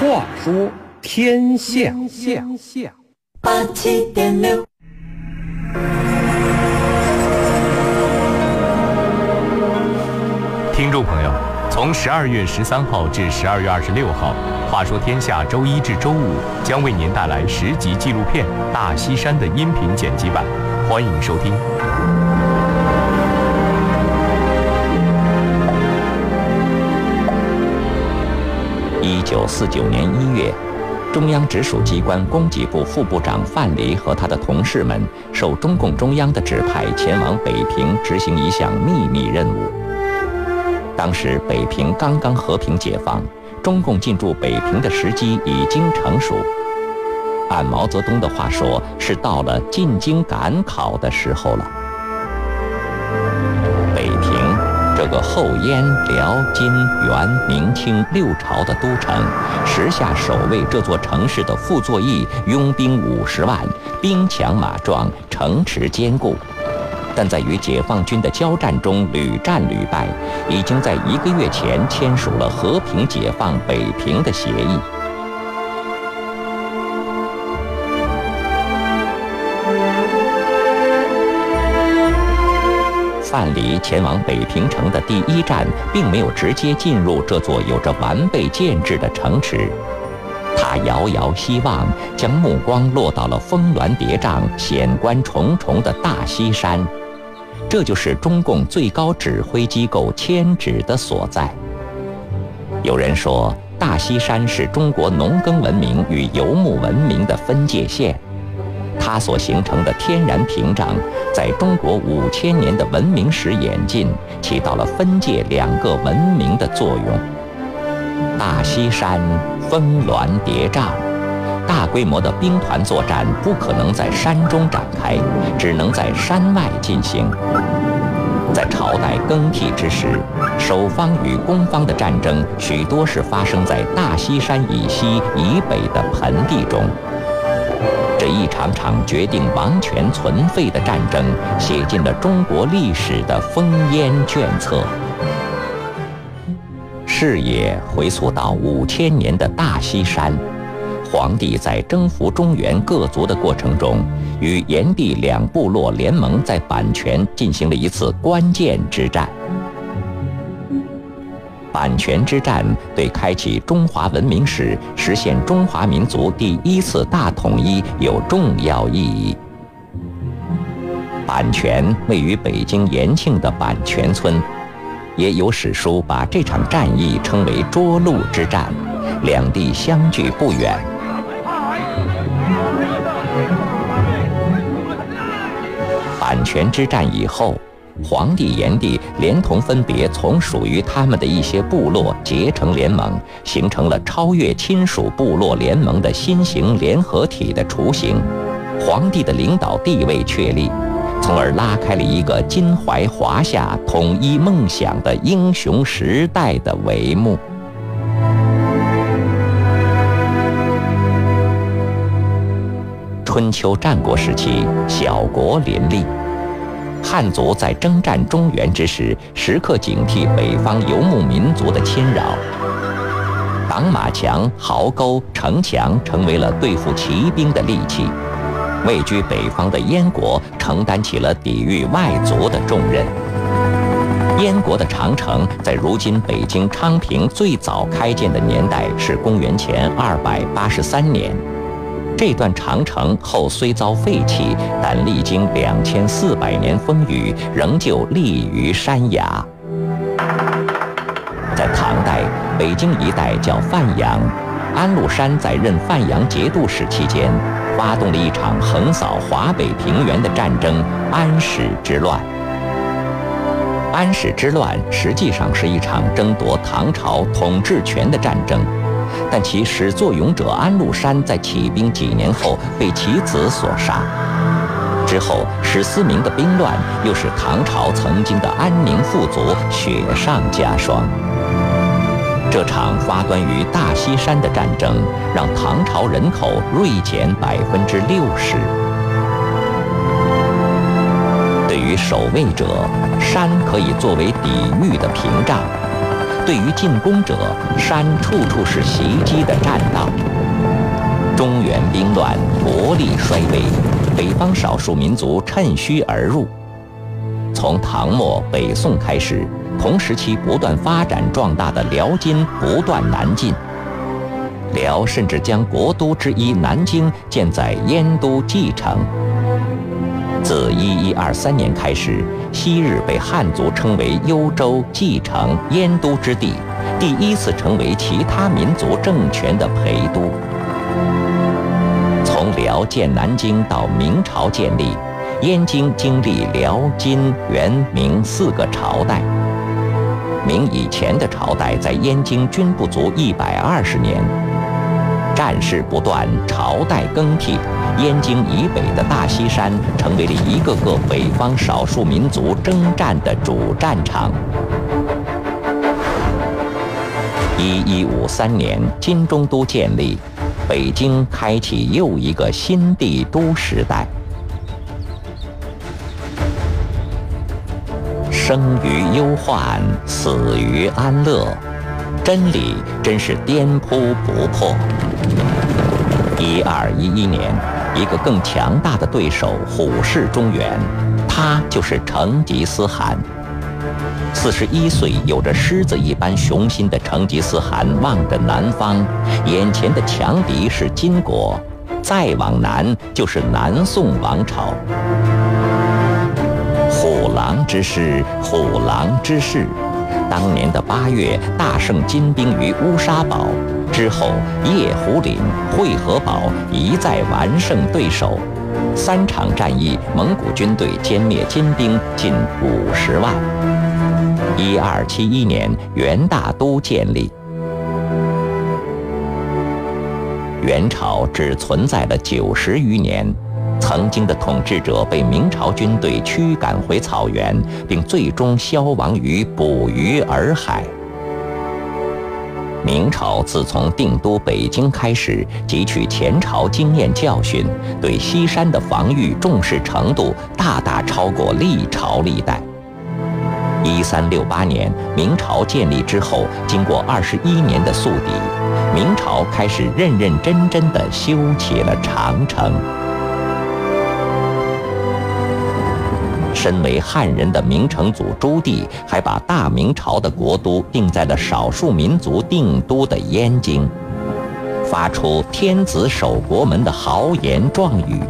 话说天下，天下八七点六。听众朋友，从十二月十三号至十二月二十六号，《话说天下》周一至周五将为您带来十集纪录片《大西山》的音频剪辑版，欢迎收听。一九四九年一月，中央直属机关供给部副部长范蠡和他的同事们受中共中央的指派，前往北平执行一项秘密任务。当时北平刚刚和平解放，中共进驻北平的时机已经成熟。按毛泽东的话说，是到了进京赶考的时候了。这个后燕、辽、金、元、明清六朝的都城，时下守卫这座城市的傅作义拥兵五十万，兵强马壮，城池坚固，但在与解放军的交战中屡战屡败，已经在一个月前签署了和平解放北平的协议。范蠡前往北平城的第一站，并没有直接进入这座有着完备建制的城池。他遥遥希望，将目光落到了峰峦叠嶂、险关重重的大西山，这就是中共最高指挥机构迁址的所在。有人说，大西山是中国农耕文明与游牧文明的分界线。它所形成的天然屏障，在中国五千年的文明史演进，起到了分界两个文明的作用。大西山峰峦叠嶂，大规模的兵团作战不可能在山中展开，只能在山外进行。在朝代更替之时，守方与攻方的战争许多是发生在大西山以西以北的盆地中。这一场场决定王权存废的战争，写进了中国历史的烽烟卷册。视野回溯到五千年的大西山，皇帝在征服中原各族的过程中，与炎帝两部落联盟在阪泉进行了一次关键之战。阪泉之战对开启中华文明史、实现中华民族第一次大统一有重要意义。阪泉位于北京延庆的阪泉村，也有史书把这场战役称为“涿鹿之战”，两地相距不远。阪泉之战以后。皇帝炎帝连同分别从属于他们的一些部落结成联盟，形成了超越亲属部落联盟的新型联合体的雏形。皇帝的领导地位确立，从而拉开了一个襟怀华夏、统一梦想的英雄时代的帷幕。春秋战国时期，小国林立。汉族在征战中原之时，时刻警惕北方游牧民族的侵扰。挡马墙、壕沟、城墙成为了对付骑兵的利器。位居北方的燕国承担起了抵御外族的重任。燕国的长城在如今北京昌平最早开建的年代是公元前二百八十三年。这段长城后虽遭废弃，但历经两千四百年风雨，仍旧立于山崖。在唐代，北京一带叫范阳，安禄山在任范阳节度使期间，发动了一场横扫华北平原的战争——安史之乱。安史之乱实际上是一场争夺唐朝统治权的战争。但其始作俑者安禄山在起兵几年后被其子所杀，之后史思明的兵乱又使唐朝曾经的安宁富足雪上加霜。这场发端于大西山的战争，让唐朝人口锐减百分之六十。对于守卫者，山可以作为抵御的屏障。对于进攻者，山处处是袭击的栈道。中原兵乱，国力衰微，北方少数民族趁虚而入。从唐末北宋开始，同时期不断发展壮大的辽金不断南进。辽甚至将国都之一南京建在燕都蓟城。自一一二三年开始，昔日被汉族称为幽州、蓟城、燕都之地，第一次成为其他民族政权的陪都。从辽建南京到明朝建立，燕京经历辽、金、元、明四个朝代。明以前的朝代在燕京均不足一百二十年。战事不断，朝代更替，燕京以北的大西山成为了一个个北方少数民族征战的主战场。一一五三年，金中都建立，北京开启又一个新帝都时代。生于忧患，死于安乐。真理真是颠扑不破。一二一一年，一个更强大的对手虎视中原，他就是成吉思汗。四十一岁、有着狮子一般雄心的成吉思汗望着南方，眼前的强敌是金国，再往南就是南宋王朝。虎狼之师，虎狼之势。当年的八月，大胜金兵于乌沙堡之后，叶虎岭、会合堡一再完胜对手。三场战役，蒙古军队歼灭金兵近五十万。一二七一年，元大都建立。元朝只存在了九十余年。曾经的统治者被明朝军队驱赶回草原，并最终消亡于捕鱼洱海。明朝自从定都北京开始，汲取前朝经验教训，对西山的防御重视程度大大超过历朝历代。一三六八年，明朝建立之后，经过二十一年的宿敌，明朝开始认认真真地修起了长城。身为汉人的明成祖朱棣，还把大明朝的国都定在了少数民族定都的燕京，发出“天子守国门”的豪言壮语。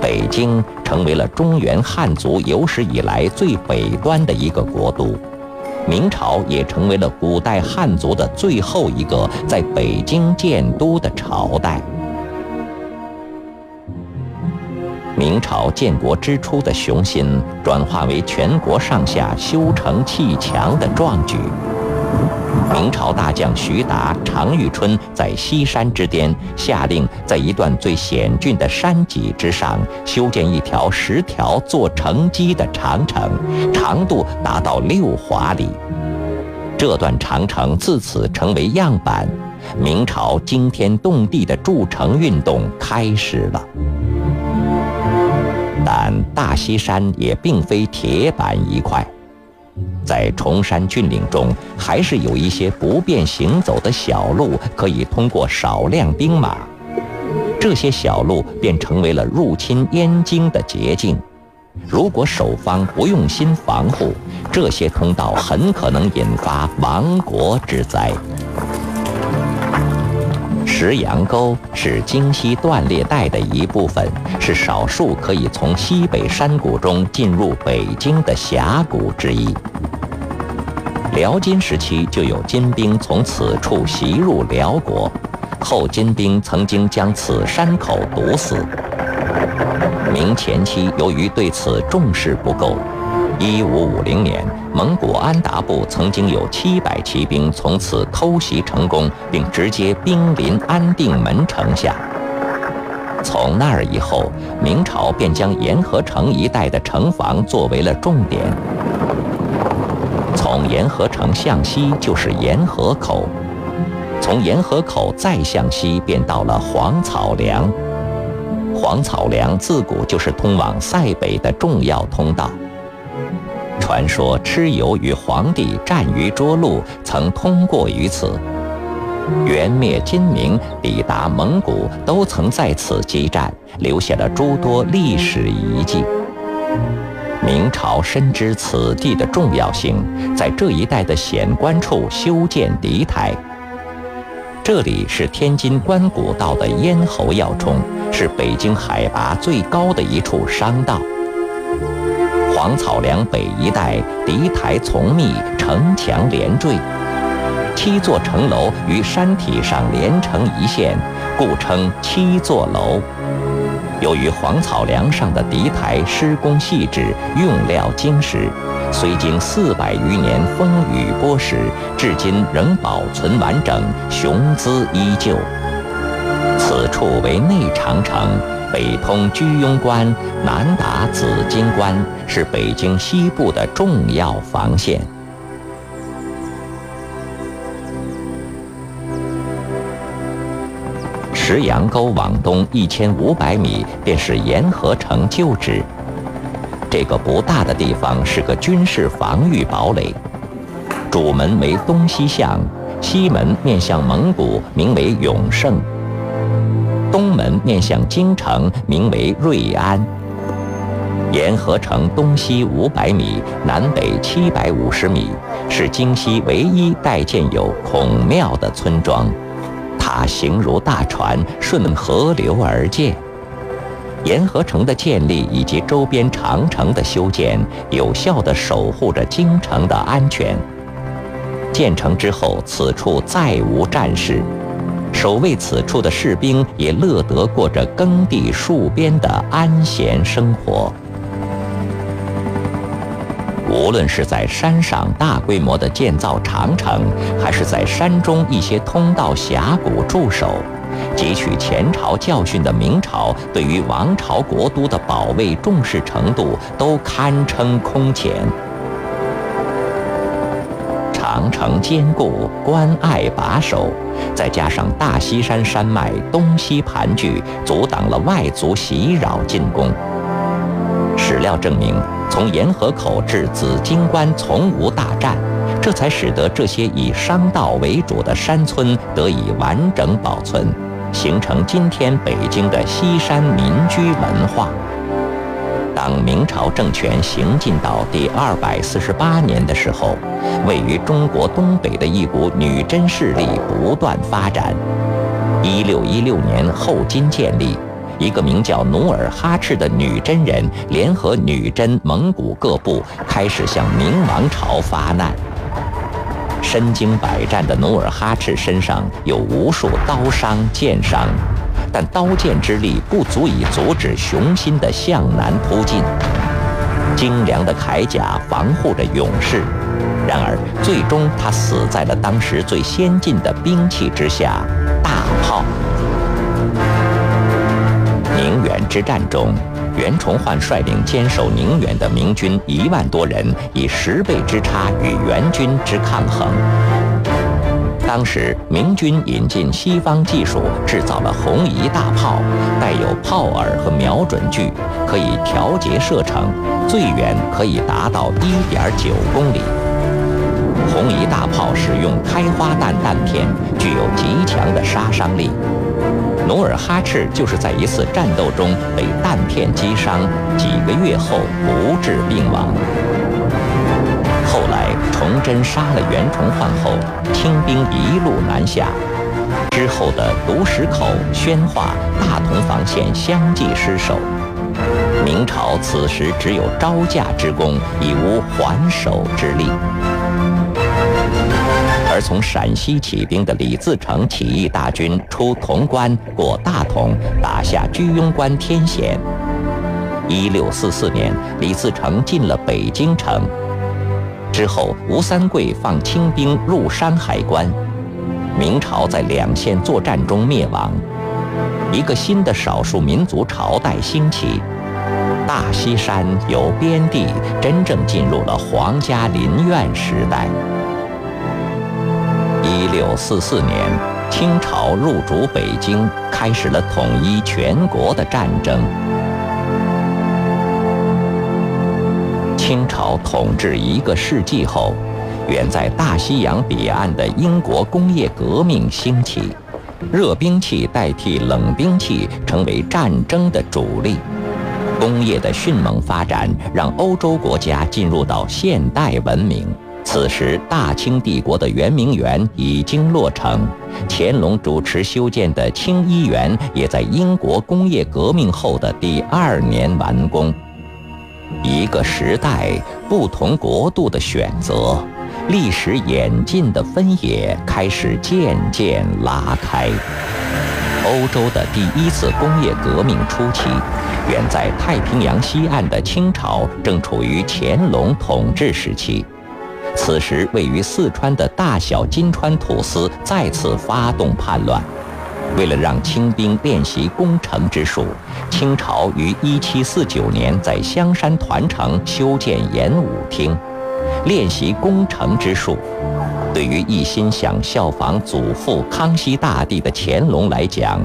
北京成为了中原汉族有史以来最北端的一个国都，明朝也成为了古代汉族的最后一个在北京建都的朝代。明朝建国之初的雄心，转化为全国上下修城砌墙的壮举。明朝大将徐达、常遇春在西山之巅下令，在一段最险峻的山脊之上修建一条十条做城基的长城，长度达到六华里。这段长城自此成为样板，明朝惊天动地的筑城运动开始了。但大西山也并非铁板一块，在崇山峻岭中，还是有一些不便行走的小路可以通过少量兵马。这些小路便成为了入侵燕京的捷径。如果守方不用心防护，这些通道很可能引发亡国之灾。石羊沟是京西断裂带的一部分，是少数可以从西北山谷中进入北京的峡谷之一。辽金时期就有金兵从此处袭入辽国，后金兵曾经将此山口堵死。明前期由于对此重视不够。一五五零年，蒙古安达部曾经有七百骑兵从此偷袭成功，并直接兵临安定门城下。从那儿以后，明朝便将沿河城一带的城防作为了重点。从沿河城向西就是沿河口，从沿河口再向西便到了黄草梁。黄草梁自古就是通往塞北的重要通道。传说蚩尤与黄帝战于涿鹿，曾通过于此。元灭金明，抵达蒙古，都曾在此激战，留下了诸多历史遗迹。明朝深知此地的重要性，在这一带的险关处修建敌台。这里是天津关古道的咽喉要冲，是北京海拔最高的一处商道。黄草梁北一带敌台丛密，城墙连缀。七座城楼与山体上连成一线，故称七座楼。由于黄草梁上的敌台施工细致，用料精实，虽经四百余年风雨剥蚀，至今仍保存完整，雄姿依旧。此处为内长城，北通居庸关，南达紫荆关，是北京西部的重要防线。石羊沟往东一千五百米，便是沿河城旧址。这个不大的地方是个军事防御堡垒，主门为东西向，西门面向蒙古，名为永胜；东门面向京城，名为瑞安。沿河城东西五百米，南北七百五十米，是京西唯一带建有孔庙的村庄。它形如大船，顺河流而建。沿河城的建立以及周边长城的修建，有效地守护着京城的安全。建成之后，此处再无战事，守卫此处的士兵也乐得过着耕地戍边的安闲生活。无论是在山上大规模的建造长城，还是在山中一些通道峡谷驻守，汲取前朝教训的明朝对于王朝国都的保卫重视程度都堪称空前。长城坚固，关隘把守，再加上大西山山脉东西盘踞，阻挡了外族袭扰进攻。史料证明。从沿河口至紫荆关从无大战，这才使得这些以商道为主的山村得以完整保存，形成今天北京的西山民居文化。当明朝政权行进到第二百四十八年的时候，位于中国东北的一股女真势力不断发展。一六一六年，后金建立。一个名叫努尔哈赤的女真人，联合女真、蒙古各部，开始向明王朝发难。身经百战的努尔哈赤身上有无数刀伤、剑伤，但刀剑之力不足以阻止雄心的向南突进。精良的铠甲防护着勇士，然而最终他死在了当时最先进的兵器之下——大炮。宁远之战中，袁崇焕率领坚守宁远的明军一万多人，以十倍之差与元军之抗衡。当时明军引进西方技术，制造了红夷大炮，带有炮耳和瞄准具，可以调节射程，最远可以达到一点九公里。红夷大炮使用开花弹弹片，具有极强的杀伤力。努尔哈赤就是在一次战斗中被弹片击伤，几个月后不治病亡。崇祯杀了袁崇焕后，清兵一路南下，之后的独石口、宣化、大同防线相继失守。明朝此时只有招架之功，已无还手之力。而从陕西起兵的李自成起义大军出潼关，过大同，打下居庸关天险。一六四四年，李自成进了北京城。之后，吴三桂放清兵入山海关，明朝在两线作战中灭亡。一个新的少数民族朝代兴起，大西山由边地真正进入了皇家林苑时代。一六四四年，清朝入主北京，开始了统一全国的战争。清朝统治一个世纪后，远在大西洋彼岸的英国工业革命兴起，热兵器代替冷兵器成为战争的主力。工业的迅猛发展让欧洲国家进入到现代文明。此时，大清帝国的圆明园已经落成，乾隆主持修建的清漪园也在英国工业革命后的第二年完工。一个时代，不同国度的选择，历史演进的分野开始渐渐拉开。欧洲的第一次工业革命初期，远在太平洋西岸的清朝正处于乾隆统治时期。此时，位于四川的大小金川土司再次发动叛乱。为了让清兵练习攻城之术，清朝于1749年在香山团城修建演武厅，练习攻城之术。对于一心想效仿祖父康熙大帝的乾隆来讲，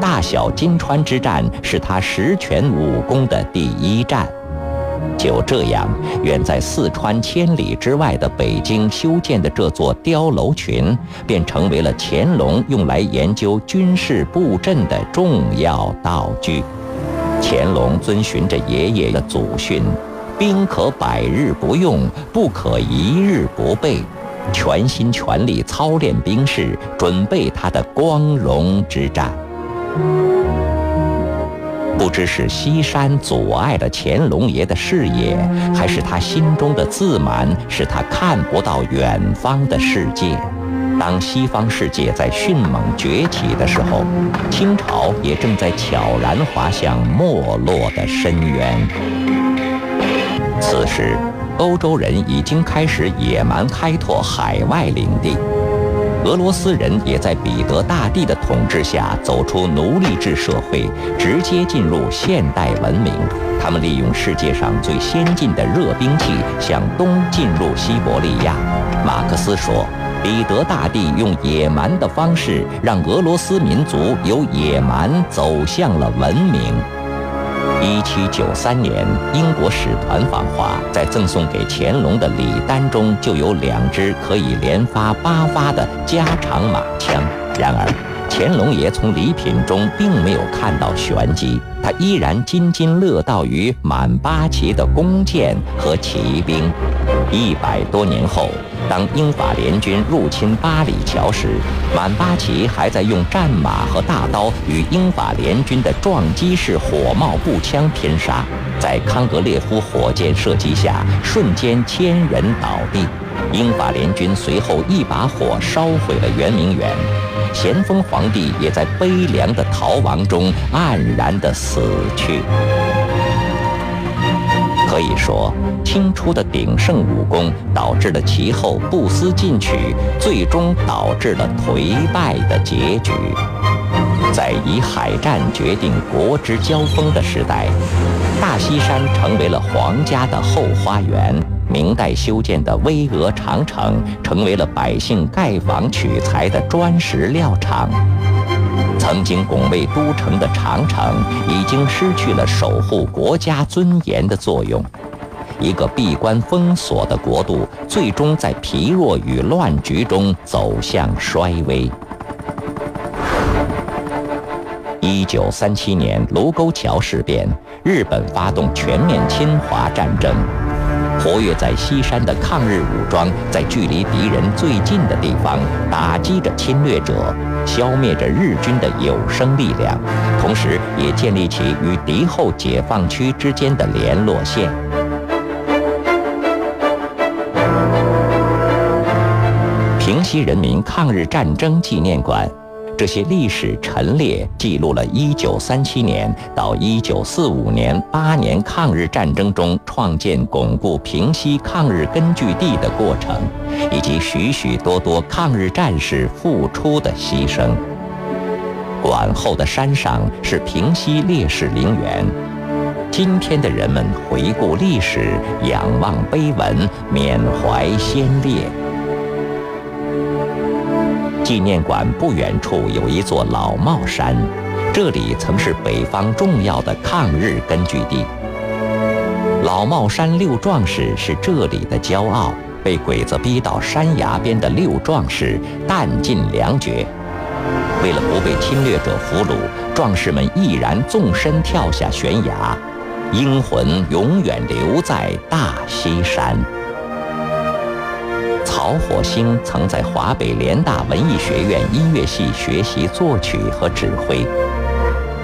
大小金川之战是他实权武功的第一战。就这样，远在四川千里之外的北京修建的这座碉楼群，便成为了乾隆用来研究军事布阵的重要道具。乾隆遵循着爷爷的祖训：“兵可百日不用，不可一日不备。”全心全力操练兵士，准备他的光荣之战。不知是西山阻碍了乾隆爷的视野，还是他心中的自满使他看不到远方的世界。当西方世界在迅猛崛起的时候，清朝也正在悄然滑向没落的深渊。此时，欧洲人已经开始野蛮开拓海外领地。俄罗斯人也在彼得大帝的统治下走出奴隶制社会，直接进入现代文明。他们利用世界上最先进的热兵器向东进入西伯利亚。马克思说，彼得大帝用野蛮的方式让俄罗斯民族由野蛮走向了文明。一七九三年，英国使团访华，在赠送给乾隆的礼单中就有两支可以连发八发的加长马枪。然而，乾隆爷从礼品中并没有看到玄机，他依然津津乐道于满八旗的弓箭和骑兵。一百多年后。当英法联军入侵八里桥时，满八旗还在用战马和大刀与英法联军的撞击式火帽步枪拼杀，在康格列夫火箭射击下，瞬间千人倒地。英法联军随后一把火烧毁了圆明园，咸丰皇帝也在悲凉的逃亡中黯然地死去。可以说，清初的鼎盛武功导致了其后不思进取，最终导致了颓败的结局。在以海战决定国之交锋的时代，大西山成为了皇家的后花园。明代修建的巍峨长城，成为了百姓盖房取材的砖石料场。曾经拱卫都城的长城，已经失去了守护国家尊严的作用。一个闭关封锁的国度，最终在疲弱与乱局中走向衰微。一九三七年卢沟桥事变，日本发动全面侵华战争。活跃在西山的抗日武装，在距离敌人最近的地方打击着侵略者，消灭着日军的有生力量，同时也建立起与敌后解放区之间的联络线。平西人民抗日战争纪念馆。这些历史陈列记录了1937年到1945年八年抗日战争中创建巩固平西抗日根据地的过程，以及许许多多抗日战士付出的牺牲。馆后的山上是平西烈士陵园，今天的人们回顾历史，仰望碑文，缅怀先烈。纪念馆不远处有一座老帽山，这里曾是北方重要的抗日根据地。老帽山六壮士是这里的骄傲，被鬼子逼到山崖边的六壮士弹尽粮绝。为了不被侵略者俘虏，壮士们毅然纵身跳下悬崖，英魂永远留在大西山。曹火星曾在华北联大文艺学院音乐系学习作曲和指挥。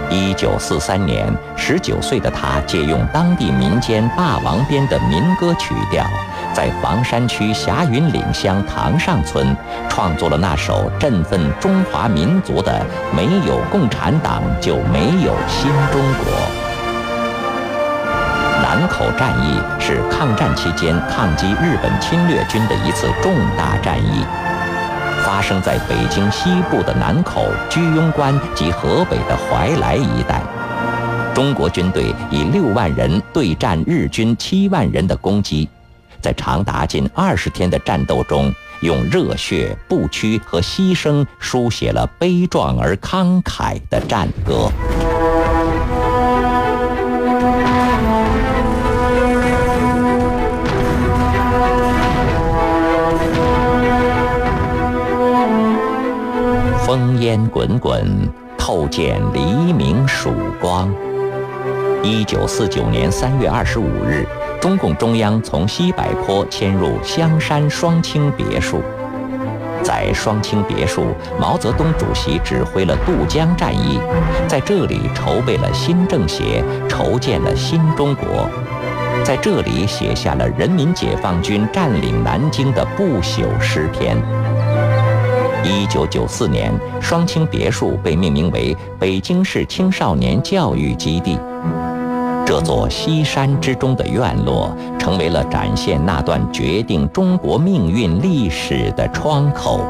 一九四三年，十九岁的他借用当地民间霸王鞭的民歌曲调，在房山区霞云岭乡塘上村创作了那首振奋中华民族的《没有共产党就没有新中国》。南口战役是抗战期间抗击日本侵略军的一次重大战役。发生在北京西部的南口、居庸关及河北的怀来一带，中国军队以六万人对战日军七万人的攻击，在长达近二十天的战斗中，用热血、不屈和牺牲书写了悲壮而慷慨的战歌。烽烟滚滚，透见黎明曙光。一九四九年三月二十五日，中共中央从西柏坡迁入香山双清别墅。在双清别墅，毛泽东主席指挥了渡江战役，在这里筹备了新政协，筹建了新中国，在这里写下了人民解放军占领南京的不朽诗篇。一九九四年，双清别墅被命名为北京市青少年教育基地。这座西山之中的院落，成为了展现那段决定中国命运历史的窗口。